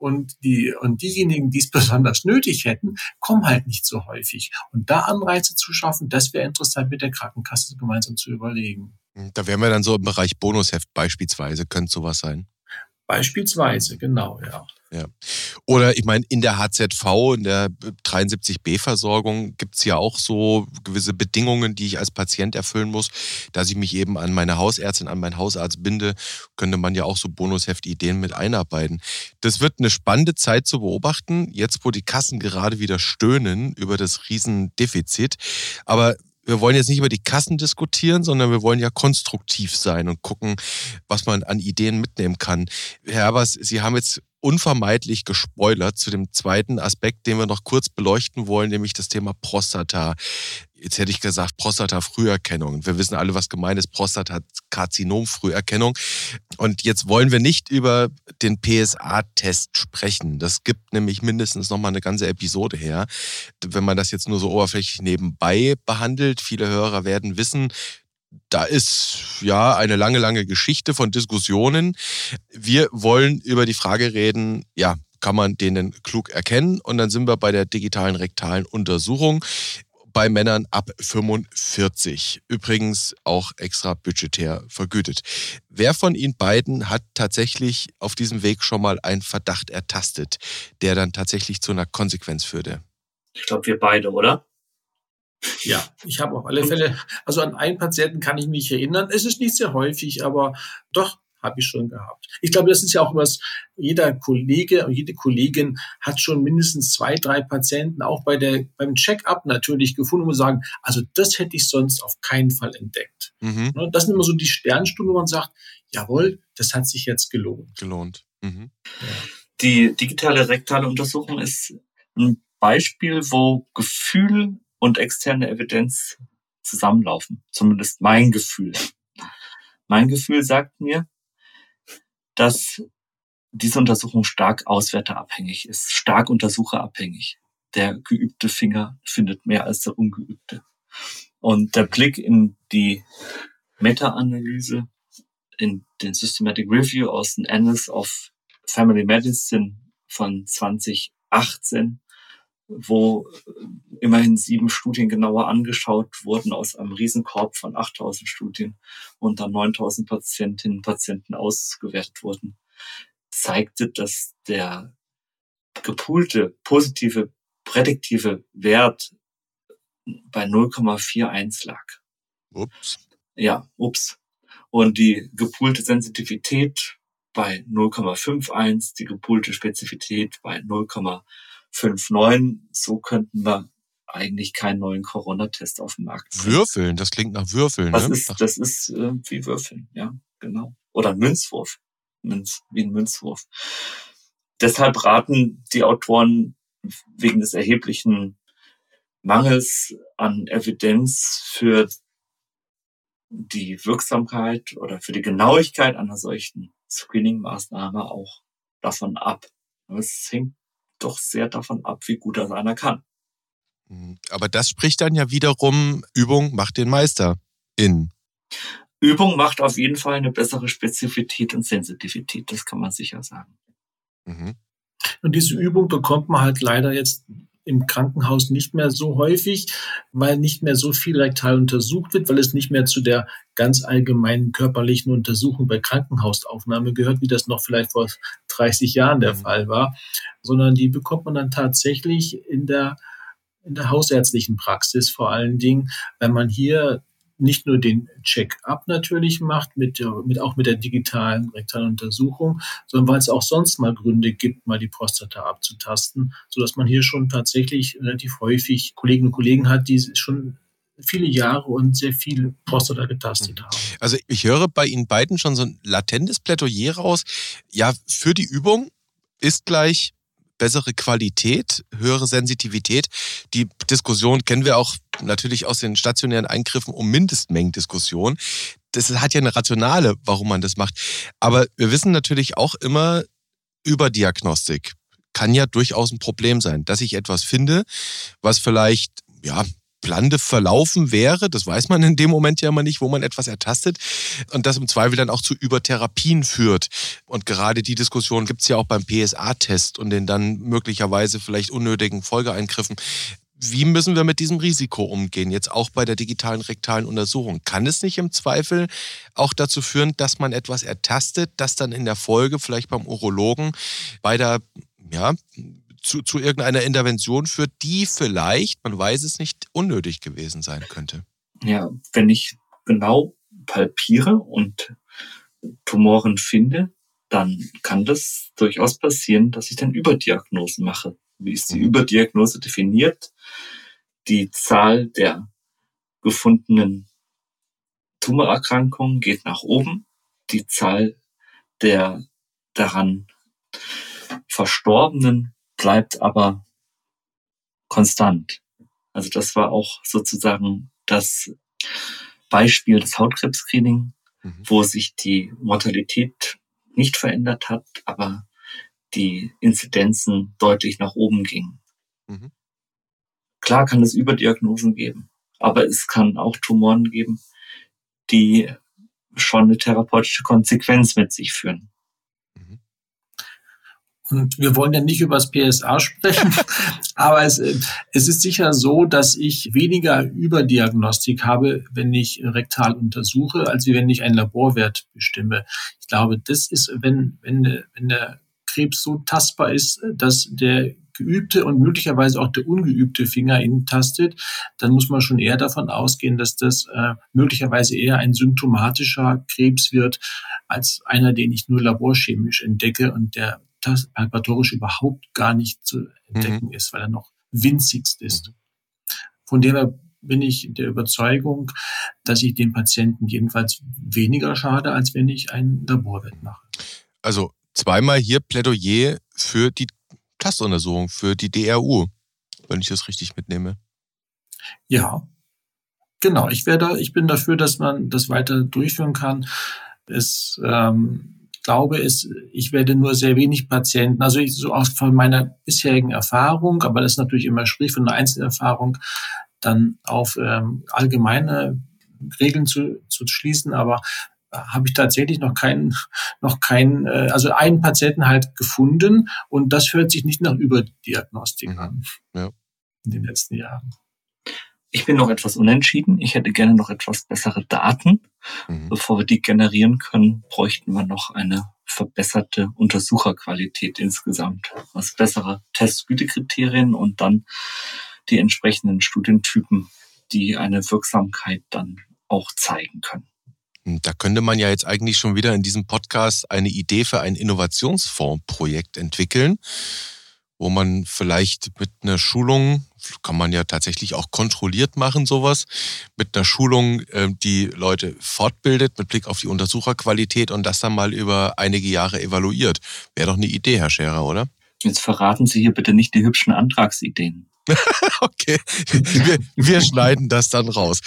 und die, und diejenigen, die es besonders nötig hätten, kommen halt nicht so häufig. Und da Anreize zu schaffen, das wäre interessant mit der Krankenkasse gemeinsam zu überlegen. Da wären wir dann so im Bereich Bonusheft beispielsweise, könnte sowas sein. Beispielsweise, genau, ja. Ja. Oder ich meine, in der HZV, in der 73b-Versorgung gibt es ja auch so gewisse Bedingungen, die ich als Patient erfüllen muss. Dass ich mich eben an meine Hausärztin, an meinen Hausarzt binde, könnte man ja auch so Bonusheft-Ideen mit einarbeiten. Das wird eine spannende Zeit zu beobachten, jetzt wo die Kassen gerade wieder stöhnen über das Riesendefizit. Aber wir wollen jetzt nicht über die Kassen diskutieren, sondern wir wollen ja konstruktiv sein und gucken, was man an Ideen mitnehmen kann. Herr Herbers, Sie haben jetzt unvermeidlich gespoilert zu dem zweiten Aspekt, den wir noch kurz beleuchten wollen, nämlich das Thema Prostata. Jetzt hätte ich gesagt Prostata-Früherkennung. Wir wissen alle, was gemeint ist, Prostata-Karzinom-Früherkennung. Und jetzt wollen wir nicht über den PSA-Test sprechen. Das gibt nämlich mindestens nochmal eine ganze Episode her. Wenn man das jetzt nur so oberflächlich nebenbei behandelt, viele Hörer werden wissen, da ist ja eine lange, lange Geschichte von Diskussionen. Wir wollen über die Frage reden, ja, kann man denen klug erkennen? Und dann sind wir bei der digitalen rektalen Untersuchung bei Männern ab 45. Übrigens auch extra budgetär vergütet. Wer von Ihnen beiden hat tatsächlich auf diesem Weg schon mal einen Verdacht ertastet, der dann tatsächlich zu einer Konsequenz führte? Ich glaube, wir beide, oder? Ja, ich habe auf alle Fälle, also an einen Patienten kann ich mich erinnern. Es ist nicht sehr häufig, aber doch habe ich schon gehabt. Ich glaube, das ist ja auch was, jeder Kollege und jede Kollegin hat schon mindestens zwei, drei Patienten auch bei der, beim Check-up natürlich gefunden und sagen, also das hätte ich sonst auf keinen Fall entdeckt. Mhm. Ne, das sind immer so die Sternstunde, wo man sagt, jawohl, das hat sich jetzt gelohnt. Gelohnt. Mhm. Ja. Die digitale rektale Untersuchung ist ein Beispiel, wo Gefühl und externe Evidenz zusammenlaufen. Zumindest mein Gefühl. Mein Gefühl sagt mir, dass diese Untersuchung stark auswerterabhängig ist, stark untersucherabhängig. Der geübte Finger findet mehr als der ungeübte. Und der Blick in die Meta-Analyse, in den Systematic Review aus den Annals of Family Medicine von 2018 wo immerhin sieben Studien genauer angeschaut wurden aus einem Riesenkorb von 8000 Studien und dann 9000 Patientinnen und Patienten ausgewertet wurden, zeigte, dass der gepoolte positive prädiktive Wert bei 0,41 lag. Ups. Ja, ups. Und die gepoolte Sensitivität bei 0,51, die gepoolte Spezifität bei 0,59. So könnten wir eigentlich keinen neuen Corona-Test auf dem Markt. Würfeln, das klingt nach Würfeln. Das ne? ist, das ist äh, wie Würfeln, ja, genau. Oder ein Münzwurf. Münz, wie ein Münzwurf. Deshalb raten die Autoren wegen des erheblichen Mangels an Evidenz für die Wirksamkeit oder für die Genauigkeit einer solchen Screening-Maßnahme auch davon ab. Es hängt doch sehr davon ab, wie gut das einer kann. Mhm. Aber das spricht dann ja wiederum, Übung macht den Meister in. Übung macht auf jeden Fall eine bessere Spezifität und Sensitivität, das kann man sicher sagen. Mhm. Und diese Übung bekommt man halt leider jetzt im Krankenhaus nicht mehr so häufig, weil nicht mehr so viel rektal untersucht wird, weil es nicht mehr zu der ganz allgemeinen körperlichen Untersuchung bei Krankenhausaufnahme gehört, wie das noch vielleicht vor 30 Jahren der mhm. Fall war, sondern die bekommt man dann tatsächlich in der in der hausärztlichen Praxis vor allen Dingen, weil man hier nicht nur den Check-up natürlich macht, mit, der, mit, auch mit der digitalen rektalen Untersuchung, sondern weil es auch sonst mal Gründe gibt, mal die Prostata abzutasten, so dass man hier schon tatsächlich relativ häufig Kolleginnen und Kollegen hat, die schon viele Jahre und sehr viel Prostata getastet haben. Also ich höre bei Ihnen beiden schon so ein latentes Plädoyer raus. Ja, für die Übung ist gleich bessere Qualität, höhere Sensitivität. Die Diskussion kennen wir auch natürlich aus den stationären Eingriffen um Mindestmengendiskussion. Das hat ja eine Rationale, warum man das macht. Aber wir wissen natürlich auch immer über Diagnostik kann ja durchaus ein Problem sein, dass ich etwas finde, was vielleicht ja Blande verlaufen wäre. Das weiß man in dem Moment ja immer nicht, wo man etwas ertastet. Und das im Zweifel dann auch zu Übertherapien führt. Und gerade die Diskussion gibt es ja auch beim PSA-Test und den dann möglicherweise vielleicht unnötigen Folgeeingriffen. Wie müssen wir mit diesem Risiko umgehen, jetzt auch bei der digitalen rektalen Untersuchung? Kann es nicht im Zweifel auch dazu führen, dass man etwas ertastet, das dann in der Folge vielleicht beim Urologen bei der ja, zu, zu irgendeiner Intervention führt, die vielleicht, man weiß es nicht, unnötig gewesen sein könnte. Ja, wenn ich genau palpiere und Tumoren finde, dann kann das durchaus passieren, dass ich dann Überdiagnosen mache. Wie ist die mhm. Überdiagnose definiert? Die Zahl der gefundenen Tumorerkrankungen geht nach oben. Die Zahl der daran Verstorbenen bleibt aber konstant. Also das war auch sozusagen das Beispiel des Hautkrebs-Screening, mhm. wo sich die Mortalität nicht verändert hat, aber die Inzidenzen deutlich nach oben gingen. Mhm. Klar kann es Überdiagnosen geben, aber es kann auch Tumoren geben, die schon eine therapeutische Konsequenz mit sich führen. Und wir wollen ja nicht über das PSA sprechen, aber es, es ist sicher so, dass ich weniger Überdiagnostik habe, wenn ich rektal untersuche, als wenn ich einen Laborwert bestimme. Ich glaube, das ist, wenn, wenn, wenn der Krebs so tastbar ist, dass der geübte und möglicherweise auch der ungeübte Finger ihn tastet, dann muss man schon eher davon ausgehen, dass das äh, möglicherweise eher ein symptomatischer Krebs wird, als einer, den ich nur laborchemisch entdecke und der palpatorisch überhaupt gar nicht zu entdecken mhm. ist, weil er noch winzigst ist. Von dem bin ich der Überzeugung, dass ich den Patienten jedenfalls weniger schade, als wenn ich ein Laborwert mache. Also zweimal hier Plädoyer für die Tastuntersuchung, für die DRU, wenn ich das richtig mitnehme. Ja, genau. Ich werde, ich bin dafür, dass man das weiter durchführen kann. Es ähm, glaube, es, ich werde nur sehr wenig Patienten, also ich, so aus von meiner bisherigen Erfahrung, aber das ist natürlich immer schwierig von einer Einzelerfahrung, dann auf ähm, allgemeine Regeln zu, zu schließen, aber habe ich tatsächlich noch keinen, noch keinen, äh, also einen Patienten halt gefunden und das hört sich nicht nach Überdiagnostik mhm. an. Ja. In den letzten Jahren. Ich bin noch etwas unentschieden. Ich hätte gerne noch etwas bessere Daten. Mhm. Bevor wir die generieren können, bräuchten wir noch eine verbesserte Untersucherqualität insgesamt. Was bessere Testgütekriterien und dann die entsprechenden Studientypen, die eine Wirksamkeit dann auch zeigen können. Da könnte man ja jetzt eigentlich schon wieder in diesem Podcast eine Idee für ein Innovationsfondsprojekt entwickeln, wo man vielleicht mit einer Schulung, kann man ja tatsächlich auch kontrolliert machen, sowas, mit einer Schulung äh, die Leute fortbildet mit Blick auf die Untersucherqualität und das dann mal über einige Jahre evaluiert. Wäre doch eine Idee, Herr Scherer, oder? Jetzt verraten Sie hier bitte nicht die hübschen Antragsideen. okay, wir, wir schneiden das dann raus.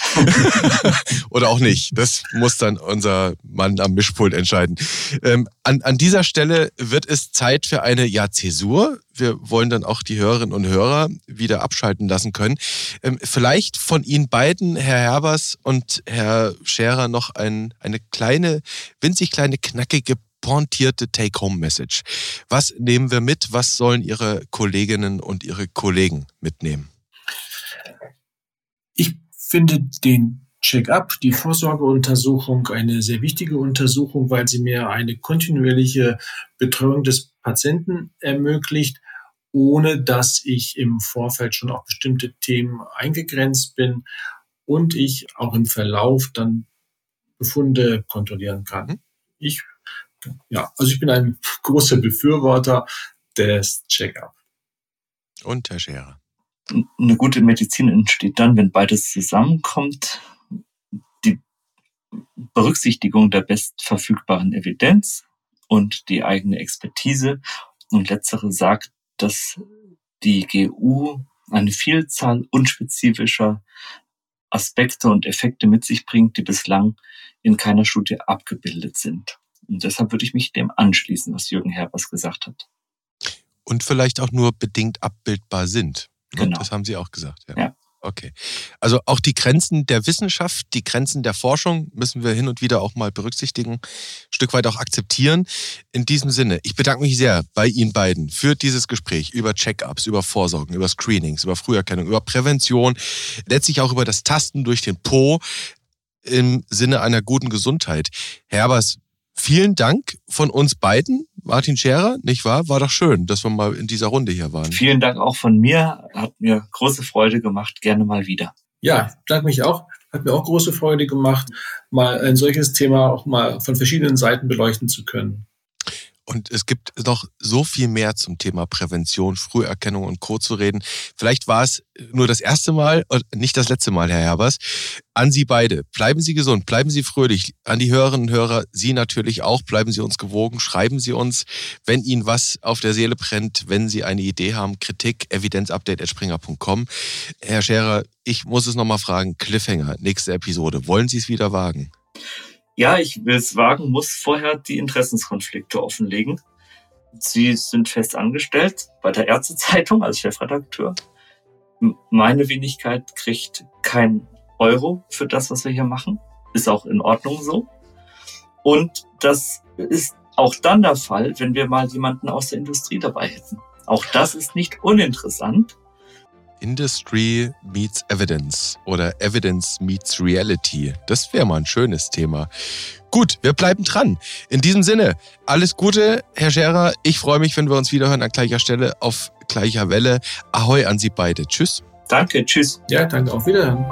Oder auch nicht. Das muss dann unser Mann am Mischpult entscheiden. Ähm, an, an dieser Stelle wird es Zeit für eine Ja Zäsur. Wir wollen dann auch die Hörerinnen und Hörer wieder abschalten lassen können. Ähm, vielleicht von Ihnen beiden, Herr Herbers und Herr Scherer, noch ein, eine kleine, winzig kleine, knackige pointierte Take-Home-Message. Was nehmen wir mit? Was sollen Ihre Kolleginnen und Ihre Kollegen mitnehmen? Ich finde den Check-up, die Vorsorgeuntersuchung, eine sehr wichtige Untersuchung, weil sie mir eine kontinuierliche Betreuung des Patienten ermöglicht, ohne dass ich im Vorfeld schon auf bestimmte Themen eingegrenzt bin und ich auch im Verlauf dann Befunde kontrollieren kann. Mhm. Ich ja, also ich bin ein großer Befürworter des Check-up. Und Herr Scherer? Eine gute Medizin entsteht dann, wenn beides zusammenkommt. Die Berücksichtigung der bestverfügbaren Evidenz und die eigene Expertise. Und letztere sagt, dass die GU eine Vielzahl unspezifischer Aspekte und Effekte mit sich bringt, die bislang in keiner Studie abgebildet sind. Und deshalb würde ich mich dem anschließen, was Jürgen Herbers gesagt hat. Und vielleicht auch nur bedingt abbildbar sind. Ne? Genau. Das haben Sie auch gesagt. Ja. ja. Okay. Also auch die Grenzen der Wissenschaft, die Grenzen der Forschung müssen wir hin und wieder auch mal berücksichtigen, ein Stück weit auch akzeptieren. In diesem Sinne, ich bedanke mich sehr bei Ihnen beiden für dieses Gespräch über Check-ups, über Vorsorgen, über Screenings, über Früherkennung, über Prävention, letztlich auch über das Tasten durch den Po im Sinne einer guten Gesundheit. Herbers, Vielen Dank von uns beiden, Martin Scherer, nicht wahr? War doch schön, dass wir mal in dieser Runde hier waren. Vielen Dank auch von mir. Hat mir große Freude gemacht. Gerne mal wieder. Ja, danke mich auch. Hat mir auch große Freude gemacht, mal ein solches Thema auch mal von verschiedenen Seiten beleuchten zu können. Und es gibt noch so viel mehr zum Thema Prävention, Früherkennung und Co. zu reden. Vielleicht war es nur das erste Mal und nicht das letzte Mal, Herr Herbers. An Sie beide. Bleiben Sie gesund, bleiben Sie fröhlich. An die Hörerinnen und Hörer, Sie natürlich auch. Bleiben Sie uns gewogen. Schreiben Sie uns, wenn Ihnen was auf der Seele brennt, wenn Sie eine Idee haben. Kritik, evidenzupdate.springer.com. Herr Scherer, ich muss es nochmal fragen. Cliffhanger, nächste Episode. Wollen Sie es wieder wagen? Ja, ich will es wagen, muss vorher die Interessenskonflikte offenlegen. Sie sind fest angestellt bei der Ärztezeitung als Chefredakteur. Meine Wenigkeit kriegt kein Euro für das, was wir hier machen. Ist auch in Ordnung so. Und das ist auch dann der Fall, wenn wir mal jemanden aus der Industrie dabei hätten. Auch das ist nicht uninteressant. Industry meets Evidence oder Evidence meets Reality. Das wäre mal ein schönes Thema. Gut, wir bleiben dran. In diesem Sinne, alles Gute, Herr Scherer. Ich freue mich, wenn wir uns wiederhören an gleicher Stelle auf gleicher Welle. Ahoi an Sie beide. Tschüss. Danke, tschüss. Ja, danke. Auf Wiederhören.